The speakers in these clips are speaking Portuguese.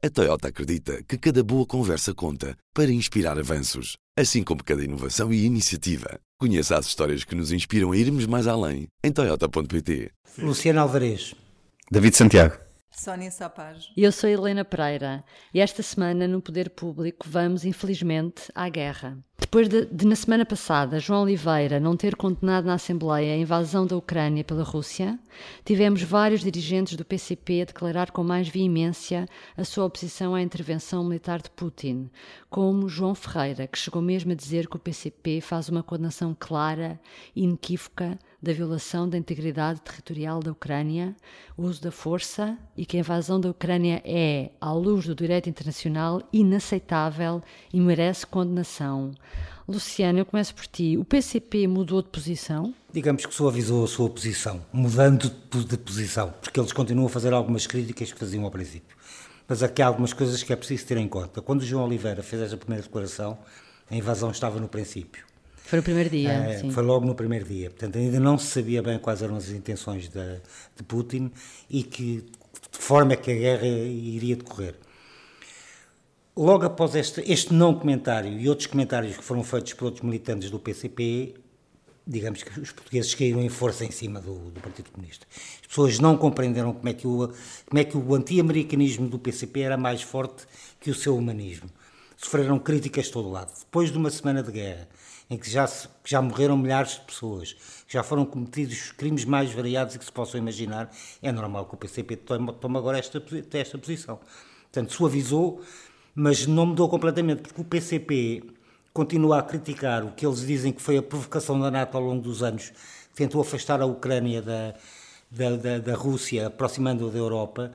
A Toyota acredita que cada boa conversa conta para inspirar avanços, assim como cada inovação e iniciativa. Conheça as histórias que nos inspiram a irmos mais além em Toyota.pt. Luciano Alvarez. David Santiago. Sónia Sapage. Eu sou Helena Pereira e esta semana no Poder Público vamos, infelizmente, à guerra. Depois de, de, na semana passada, João Oliveira não ter condenado na Assembleia a invasão da Ucrânia pela Rússia, tivemos vários dirigentes do PCP a declarar com mais veemência a sua oposição à intervenção militar de Putin, como João Ferreira, que chegou mesmo a dizer que o PCP faz uma condenação clara e inequívoca da violação da integridade territorial da Ucrânia, o uso da força e que a invasão da Ucrânia é, à luz do direito internacional, inaceitável e merece condenação. Luciano, eu começo por ti. O PCP mudou de posição? Digamos que suavizou a sua posição, mudando de posição, porque eles continuam a fazer algumas críticas que faziam ao princípio. Mas aqui há algumas coisas que é preciso ter em conta. Quando o João Oliveira fez essa primeira declaração, a invasão estava no princípio. Foi no primeiro dia. É, foi logo no primeiro dia. Portanto, ainda não se sabia bem quais eram as intenções de, de Putin e que, de forma é que a guerra iria decorrer. Logo após este, este não comentário e outros comentários que foram feitos por outros militantes do PCP, digamos que os portugueses caíram em força em cima do, do Partido Comunista. As pessoas não compreenderam como é que o, como é que o anti-americanismo do PCP era mais forte que o seu humanismo. Sofreram críticas de todo lado. Depois de uma semana de guerra, em que já, se, já morreram milhares de pessoas, já foram cometidos os crimes mais variados que se possam imaginar, é normal que o PCP tome, tome agora esta, esta posição. Portanto, suavizou, mas não mudou completamente, porque o PCP continua a criticar o que eles dizem que foi a provocação da NATO ao longo dos anos, tentou afastar a Ucrânia da, da, da, da Rússia, aproximando-a da Europa.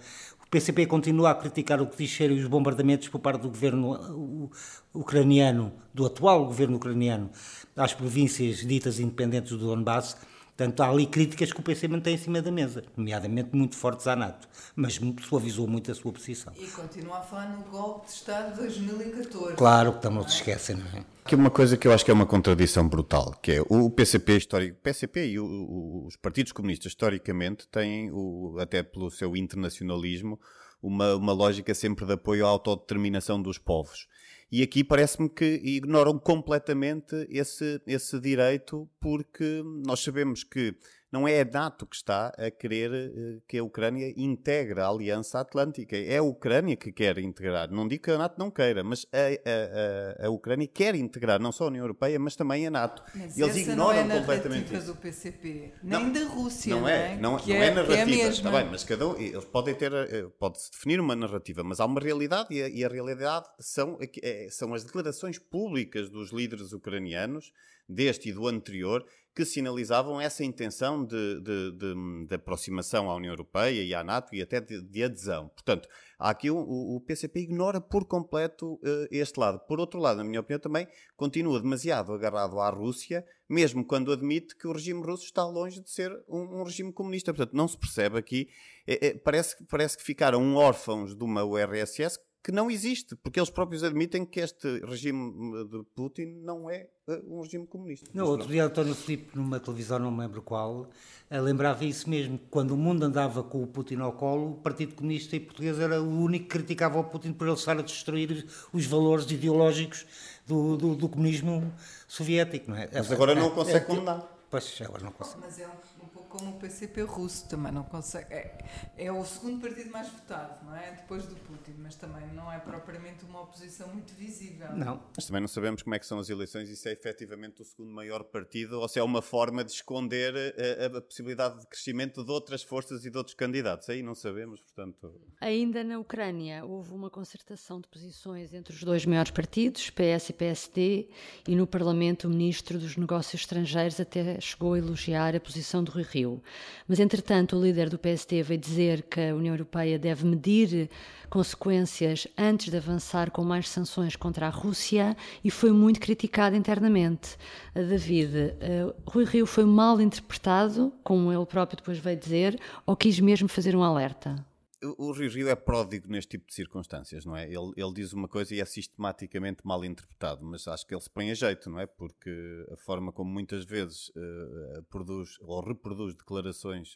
PCP continua a criticar o que diz serem os bombardamentos por parte do governo ucraniano, do atual governo ucraniano, às províncias ditas independentes do Donbass. Portanto, há ali críticas que o PC mantém em cima da mesa, nomeadamente muito fortes à NATO, mas suavizou muito a sua posição. E continua a falar no golpe de Estado de 2014. Claro que também não se esquecem, não é? Aqui uma coisa que eu acho que é uma contradição brutal, que é o PCP histórico, PCP e o, o, os partidos comunistas historicamente têm, o, até pelo seu internacionalismo, uma, uma lógica sempre de apoio à autodeterminação dos povos. E aqui parece-me que ignoram completamente esse, esse direito, porque nós sabemos que não é a NATO que está a querer uh, que a Ucrânia integre a Aliança Atlântica. É a Ucrânia que quer integrar. Não digo que a NATO não queira, mas a, a, a, Ucrânia quer integrar não só a União Europeia, mas também a NATO. Mas Eles ignoram não é completamente isso. do PCP, nem não, da Rússia. Não é, não, é? não, é, é narrativa. É está bem, mas cada um, eles podem ter, eh, pode-se definir uma narrativa, mas há uma realidade e a, e a realidade são, é, são as declarações públicas dos líderes ucranianos, deste e do anterior, que sinalizavam essa intenção de, de, de, de, aproximação à União Europeia e à NATO e até de, adesão. Portanto, há aqui o, o, PCP ignora por completo uh, este lado. Por outro lado, na minha opinião, também continua demasiado agarrado à Rússia, mesmo quando admite que o regime russo está longe de ser um, um regime comunista. Portanto, não se percebe aqui. É, é, parece, parece que ficaram órfãos de uma URSS que não existe, porque eles próprios admitem que este regime de Putin não é eh, um regime comunista. Não, outro dia António Filipe, numa televisão, não me lembro qual, eh, lembrava isso mesmo, quando o mundo andava com o Putin ao colo, o Partido Comunista e Português era o único que criticava o Putin por ele estar a destruir os valores ideológicos do, do, do comunismo soviético, não é? Mas agora não consegue é, condenar. Pois, agora não. Mas é um como o PCP russo também não consegue. É, é o segundo partido mais votado, não é? Depois do Putin, mas também não é propriamente uma oposição muito visível. Não. Mas também não sabemos como é que são as eleições e se é efetivamente o segundo maior partido ou se é uma forma de esconder a, a, a possibilidade de crescimento de outras forças e de outros candidatos. Aí não sabemos, portanto. Ainda na Ucrânia houve uma concertação de posições entre os dois maiores partidos, PS e PSD, e no Parlamento o ministro dos Negócios Estrangeiros até chegou a elogiar a posição do Rui Rio. Mas, entretanto, o líder do PST veio dizer que a União Europeia deve medir consequências antes de avançar com mais sanções contra a Rússia e foi muito criticado internamente. David, uh, Rui Rio foi mal interpretado, como ele próprio depois veio dizer, ou quis mesmo fazer um alerta? O Rio Rio é pródigo neste tipo de circunstâncias, não é? Ele, ele diz uma coisa e é sistematicamente mal interpretado, mas acho que ele se põe a jeito, não é? Porque a forma como muitas vezes uh, produz ou reproduz declarações,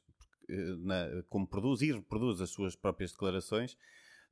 uh, na, como produz e reproduz as suas próprias declarações,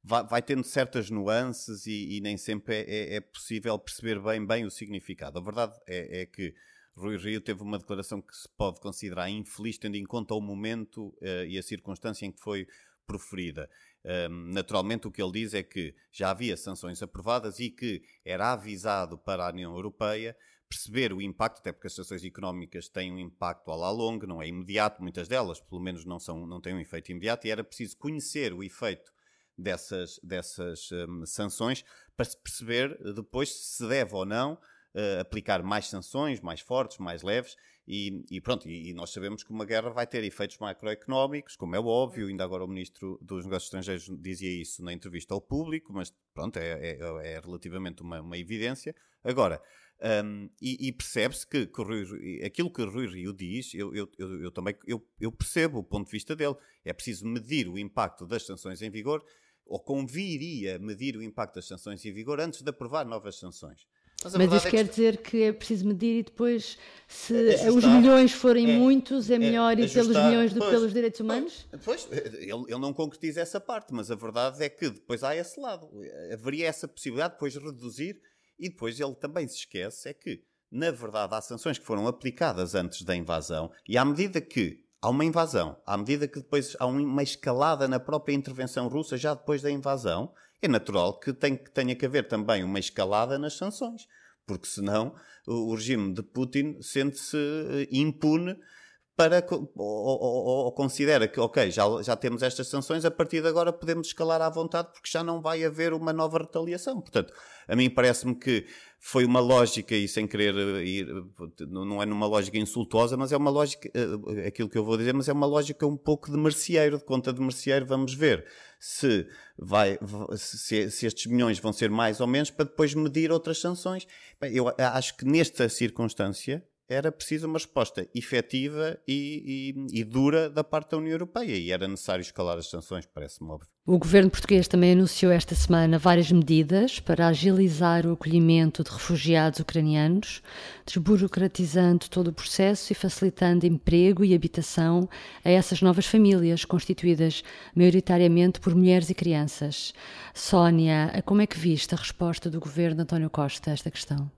vai, vai tendo certas nuances e, e nem sempre é, é, é, possível perceber bem, bem o significado. A verdade é, é, que Rui Rio teve uma declaração que se pode considerar infeliz, tendo em conta o momento uh, e a circunstância em que foi proferida. Um, naturalmente, o que ele diz é que já havia sanções aprovadas e que era avisado para a União Europeia perceber o impacto, até porque as sanções económicas têm um impacto à la longa, não é imediato, muitas delas, pelo menos, não, são, não têm um efeito imediato, e era preciso conhecer o efeito dessas, dessas um, sanções para se perceber depois se deve ou não uh, aplicar mais sanções, mais fortes, mais leves, e, e pronto, e, e, nós sabemos que uma guerra vai ter efeitos macroeconómicos, como é óbvio, ainda agora o Ministro dos Negócios Estrangeiros dizia isso na entrevista ao público, mas pronto, é, é, é relativamente uma, uma, evidência. Agora, um, e, e percebe-se que, que Rui, aquilo que Rui Rio diz, eu, eu, eu, eu também eu, eu percebo o ponto de vista dele. É preciso medir o impacto das sanções em vigor, ou conviria medir o impacto das sanções em vigor antes de aprovar novas sanções. Mas, Mas isso é quer que... dizer que é preciso medir e depois, se ajustar, os milhões forem é, muitos, é, é melhor ir pelos milhões do que pelos direitos humanos? Pois, ele, ele não concretiza essa parte, mas a verdade é que depois há esse lado. Haveria essa possibilidade de depois reduzir e depois ele também se esquece é que, na verdade, há sanções que foram aplicadas antes da invasão e à medida que há uma invasão, à medida que depois há uma escalada na própria intervenção russa já depois da invasão, é natural que, tenha que haver também uma escalada nas sanções, porque senão o, o regime de Putin sente-se eh, impune para ou, ou, ou, considera que, ok, já, já temos estas sanções, a partir de agora podemos escalar à vontade porque já não vai haver uma nova retaliação. Portanto, a mim parece-me que foi uma lógica, e sem querer ir, não é numa lógica insultuosa, mas é uma lógica, eh, aquilo que eu vou dizer, mas é uma lógica um pouco de merceeiro, de conta de merceeiro, vamos ver se, vai, se, se estes milhões vão ser mais ou menos para depois medir outras sanções. Eu acho que nesta circunstância, era preciso uma resposta efetiva e, e, e, dura da parte da União Europeia e era necessário escalar as sanções, parece-me óbvio. O governo português também anunciou esta semana várias medidas para agilizar o acolhimento de refugiados ucranianos, desburocratizando todo o processo e facilitando emprego e habitação a essas novas famílias, constituídas maioritariamente por mulheres e crianças. Sónia, como é que viste a resposta do governo António Costa a esta questão?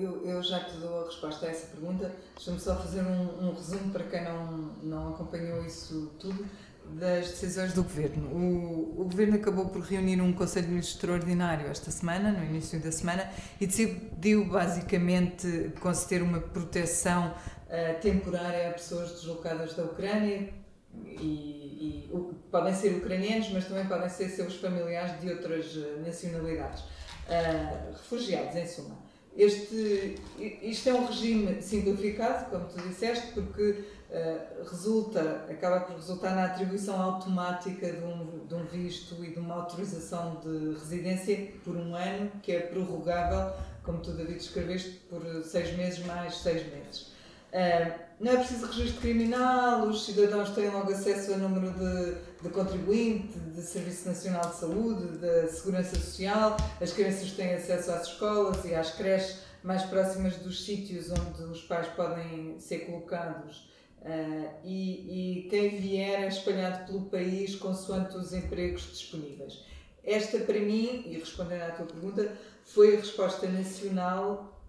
Eu, eu, já te dou a resposta a essa pergunta. Deixa-me só fazer um, um, resumo para quem não, não acompanhou isso tudo das decisões do Governo. O, o Governo acabou por reunir um Conselho Ministro Extraordinário esta semana, no início da semana, e decidiu basicamente conceder uma proteção uh, temporária a pessoas deslocadas da Ucrânia, e, e o, podem ser ucranianos, mas também podem ser seus familiares de outras eh, nacionalidades. Uh, refugiados, em suma. Este, isto é um regime simplificado, como tu disseste, porque uh, resulta, acaba por resultar na atribuição automática de um, de um visto e de uma autorização de residência por um ano, que é prorrogável, como tu, David, escreveste, por seis meses mais seis meses. Uh, não é preciso registro criminal, os cidadãos têm logo acesso a número de, de contribuinte, de Serviço Nacional de Saúde, da Segurança Social, as crianças têm acesso às escolas e às creches mais próximas dos sítios onde os pais podem ser colocados. Uh, e, e quem vier é espalhado pelo país consoante os empregos disponíveis. Esta, para mim, e respondendo à tua pergunta, foi a resposta nacional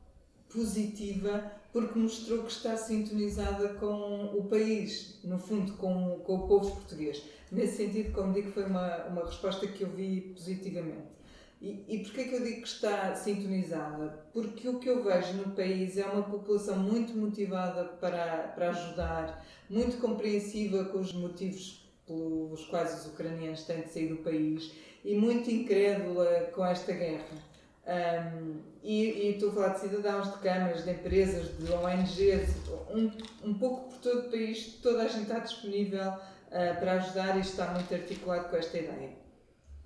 positiva porque mostrou que está sintonizada com o país, no fundo, com, com o povo português. Nesse sentido, como digo, foi uma, uma resposta que eu vi positivamente. E, e porquê que eu digo que está sintonizada? Porque o que eu vejo no país é uma população muito motivada para, para ajudar, muito compreensiva com os motivos pelos quais os ucranianos têm de sair do país e muito incrédula com esta guerra. Um, e, e estou a falar de cidadãos, de câmaras, de empresas, de ONGs, um, um pouco por todo o país, toda a gente está disponível uh, para ajudar e está muito articulado com esta ideia.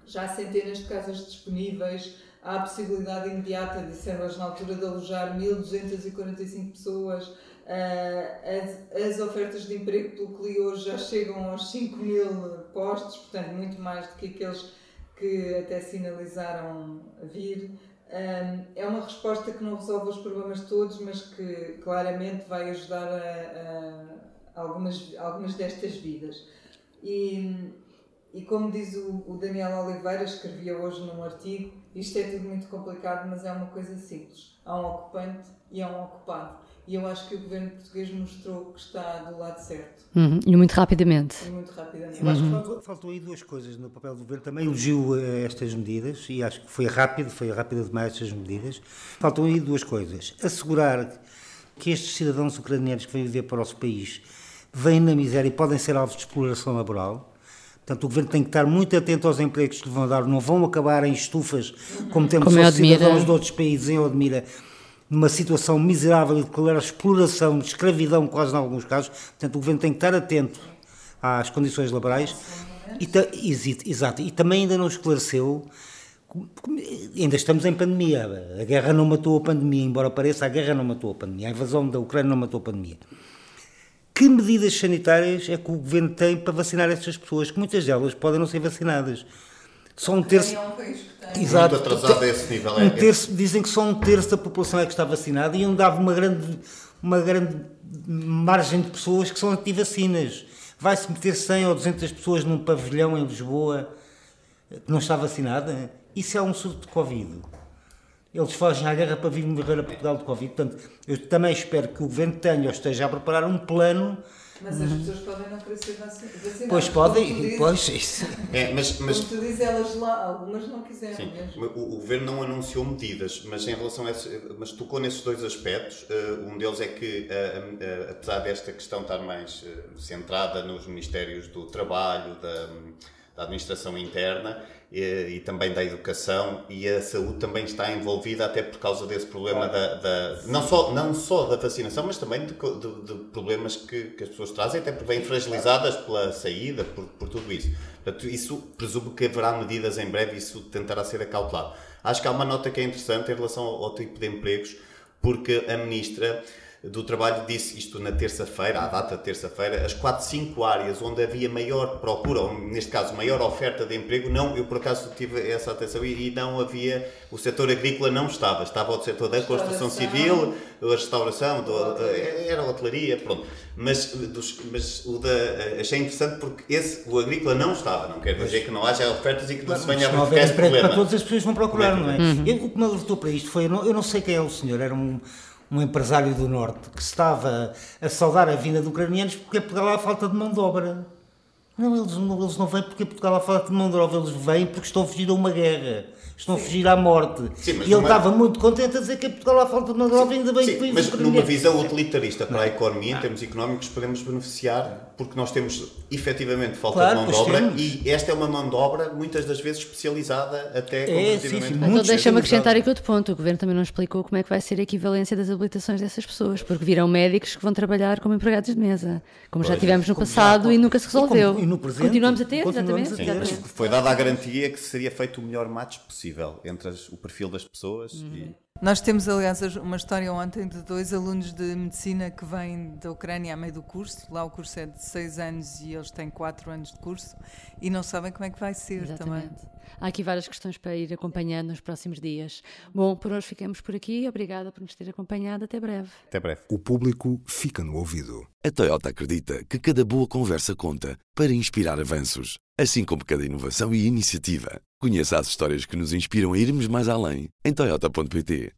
Já há centenas de casas disponíveis, há a possibilidade imediata, disseram na altura, de alojar 1.245 pessoas. Uh, as, as, ofertas de emprego pelo CLI hoje já chegam aos 5 mil postos, portanto, muito mais do que aqueles que até sinalizaram vir é uma resposta que não resolve os problemas todos, mas que claramente vai ajudar a, a algumas, algumas destas vidas. E e como diz o, o Daniel Oliveira, escrevia hoje num artigo, isto é tudo muito complicado, mas é uma coisa simples. Há um ocupante e há um ocupado. E eu acho que o governo português mostrou que está do lado certo. Uhum. E muito rapidamente. E muito rapidamente. Eu acho que faltou, faltou aí duas coisas no papel do governo. Também elogio eh, estas medidas e acho que foi rápido, foi rápido demais estas medidas. Faltam aí duas coisas. Assegurar que estes cidadãos ucranianos que vêm viver para o nosso país vêm na miséria e podem ser alvos de exploração laboral. Portanto, o governo tem que estar muito atento aos empregos que lhe vão dar, não vão acabar em estufas, como temos Como cidadãos de outros países em Odmira, numa situação miserável de clara exploração, de escravidão, quase em alguns casos. Portanto, o governo tem que estar atento às condições laborais. E, ta- exato, e também ainda não esclareceu. Ainda estamos em pandemia. A guerra não matou a pandemia, embora pareça, a guerra não matou a pandemia. A invasão da Ucrânia não matou a pandemia. Que medidas sanitárias é que o governo tem para vacinar estas pessoas? Que muitas delas podem não ser vacinadas. Só um terço. É um país que tem. Exato. Muito atrasado a esse nível. Um É, terço, dizem que só um terço da população é que está vacinada e onde dava uma grande, uma grande margem de pessoas que são anti-vacinas. Vai-se meter 100 ou 200 pessoas num pavilhão em Lisboa que não está vacinada? Isso é um surto de Covid. Eles fogem à guerra para vir morrer a Portugal de Covid. Portanto, eu também espero que o governo tenha ou esteja a preparar um plano. Mas as pessoas podem não querer ser vaci- vacinadas. Pois Como tu podem, dizes- pois isso. é, mas, mas Como tu dizes, elas lá, algumas não quiseram Sim, mesmo. o, o governo não anunciou medidas, mas em relação a esse, mas tocou nesses dois aspectos. Eh, um deles é que, eh, eh, apesar desta questão estar mais centrada nos ministérios do trabalho, da, da administração interna eh, e também da educação e a saúde também está envolvida até por causa desse problema da, da- não só não só da vacinação, mas também de, de- de problemas que, que as pessoas trazem, até porque vêm fragilizadas pela saída, por, por tudo isso. Portanto, isso presumo que haverá medidas em breve, isso tentará ser acautelado. Acho que há uma nota que é interessante em relação ao, ao tipo de empregos, porque a ministra do Trabalho disse isto na terça-feira, à data de terça-feira, as 4, 5 áreas onde havia maior procura, ou neste caso maior oferta de emprego, não, eu por acaso tive essa atenção e, e não havia, o setor agrícola não estava, estava o setor da construção civil, a restauração, do, era a hotelaria, pronto. Mas, dos, mas o da, achei interessante porque esse, o agrícola não estava, não quer dizer que não haja ofertas e que não se venha a verificar esse problema. para todas as pessoas vão procurar, Como não é é? que Eu- o que me alertou para isto foi, eu não, eu não sei quem é o senhor, era um, um empresário do Norte que estava a saudar a vinda de ucranianos porque Portugal há falta de mão de obra. Não, eles não, eles não vêm porque Portugal há falta de mão de obra, eles vêm porque estão a fugir a uma guerra. Estão a fugir à morte. Sim, e ele numa- estava muito contente a dizer que Portugal há falta de mão de obra, ainda bem Sim, que vêm mas numa visão utilitarista para a economia, em termos económicos, podemos beneficiar porque nós temos efetivamente falta Claro, de mão de pois obra temos. e esta é uma mão de obra muitas das vezes especializada até É, sim, Então deixa-me acrescentar aqui outro ponto. O Governo também não explicou como é que vai ser a equivalência das habilitações dessas pessoas, porque virão médicos que vão trabalhar como empregados de mesa, como já Pois, tive no passado já- e nunca se e como- resolveu. e no presente, Continuamos a ter, continuamos exatamente. a ter. Mas foi dada a garantia que seria feito o melhor match possível entre as- o perfil das pessoas e Nós temos, aliás, uma história ontem de dois alunos de medicina que vêm da Ucrânia a meio do curso. Lá o curso é de seis anos e eles têm quatro anos de curso e não sabem como é que vai ser também. Exatamente. Há aqui várias questões para ir acompanhando nos próximos dias. Bom, por hoje ficamos por aqui. Obrigada por nos ter acompanhado. Até breve. até breve. O público fica no ouvido. A Toyota acredita que cada boa conversa conta para inspirar avanços, assim como cada inovação e iniciativa. Conheça as histórias que nos inspiram a irmos mais além em toyota.pt.